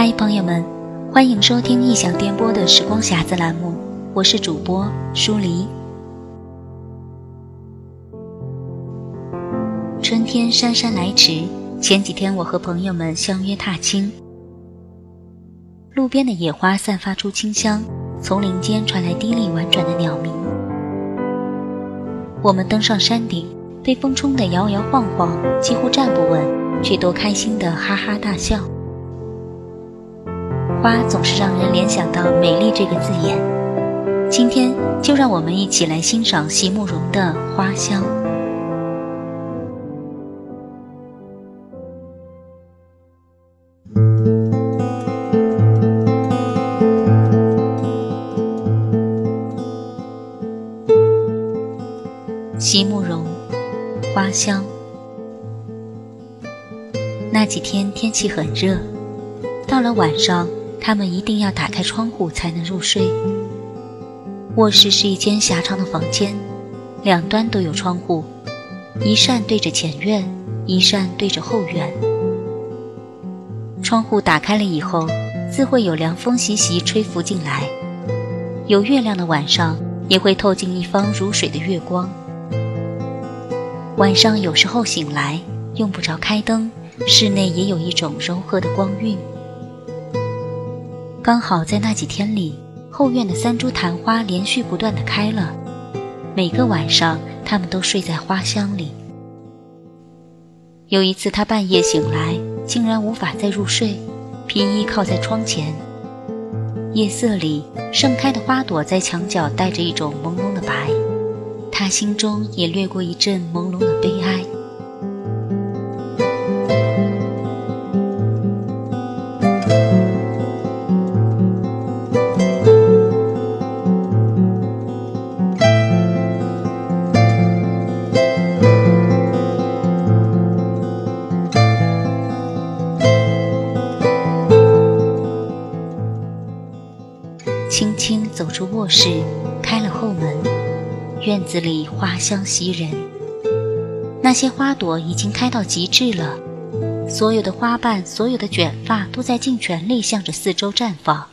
嗨，朋友们，欢迎收听异想电波的时光匣子栏目，我是主播舒黎。春天姗姗来迟，前几天我和朋友们相约踏青，路边的野花散发出清香，丛林间传来低丽婉转的鸟鸣。我们登上山顶，被风冲得摇摇晃晃，几乎站不稳，却都开心的哈哈大笑。花总是让人联想到美丽这个字眼，今天就让我们一起来欣赏席慕容的《花香》。席慕容，《花香》。那几天天气很热，到了晚上。他们一定要打开窗户才能入睡。卧室是一间狭长的房间，两端都有窗户，一扇对着前院，一扇对着后院。窗户打开了以后，自会有凉风习习吹拂进来。有月亮的晚上，也会透进一方如水的月光。晚上有时候醒来，用不着开灯，室内也有一种柔和的光晕。刚好在那几天里，后院的三株昙花连续不断的开了。每个晚上，他们都睡在花香里。有一次，他半夜醒来，竟然无法再入睡，披衣靠在窗前。夜色里，盛开的花朵在墙角带着一种朦胧的白，他心中也掠过一阵朦胧的悲哀。轻轻走出卧室，开了后门，院子里花香袭人。那些花朵已经开到极致了，所有的花瓣，所有的卷发都在尽全力向着四周绽放。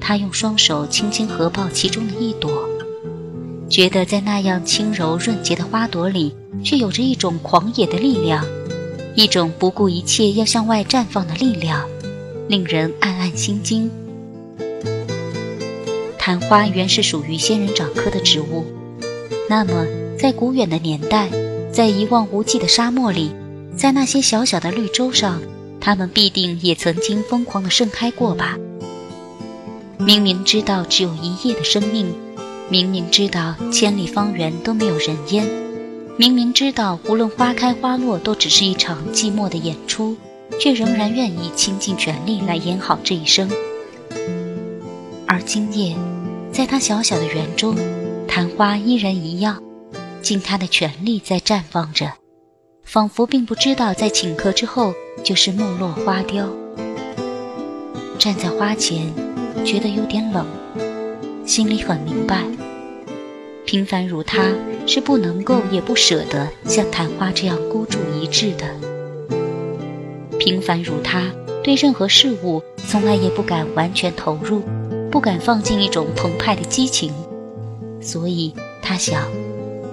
他用双手轻轻合抱其中的一朵，觉得在那样轻柔润洁的花朵里，却有着一种狂野的力量，一种不顾一切要向外绽放的力量，令人暗暗心惊。昙花原是属于仙人掌科的植物，那么在古远的年代，在一望无际的沙漠里，在那些小小的绿洲上，它们必定也曾经疯狂地盛开过吧？明明知道只有一夜的生命，明明知道千里方圆都没有人烟，明明知道无论花开花落都只是一场寂寞的演出，却仍然愿意倾尽全力来演好这一生。而今夜。在他小小的园中，昙花依然一样，尽他的全力在绽放着，仿佛并不知道在顷刻之后就是木落花凋。站在花前，觉得有点冷，心里很明白，平凡如他，是不能够也不舍得像昙花这样孤注一掷的。平凡如他，对任何事物从来也不敢完全投入。不敢放进一种澎湃的激情，所以他想，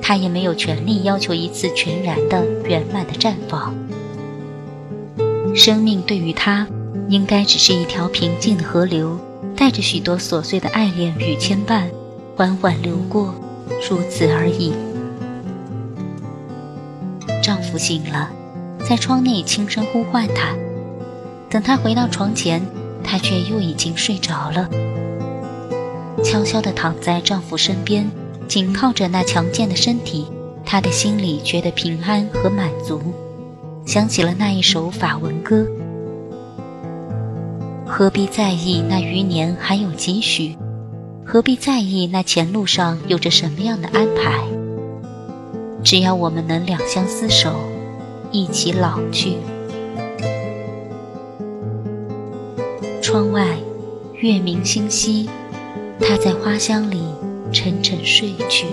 他也没有权利要求一次全然的圆满的绽放。生命对于他，应该只是一条平静的河流，带着许多琐碎的爱恋与牵绊，缓缓流过，如此而已。丈夫醒了，在窗内轻声呼唤他，等他回到床前，他却又已经睡着了。悄悄地躺在丈夫身边，紧靠着那强健的身体，她的心里觉得平安和满足，想起了那一首法文歌：何必在意那余年还有几许？何必在意那前路上有着什么样的安排？只要我们能两相厮守，一起老去。窗外，月明星稀。他在花香里沉沉睡去。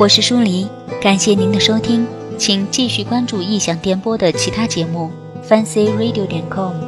我是舒黎感谢您的收听请继续关注异想电波的其他节目 fancy radio 点 com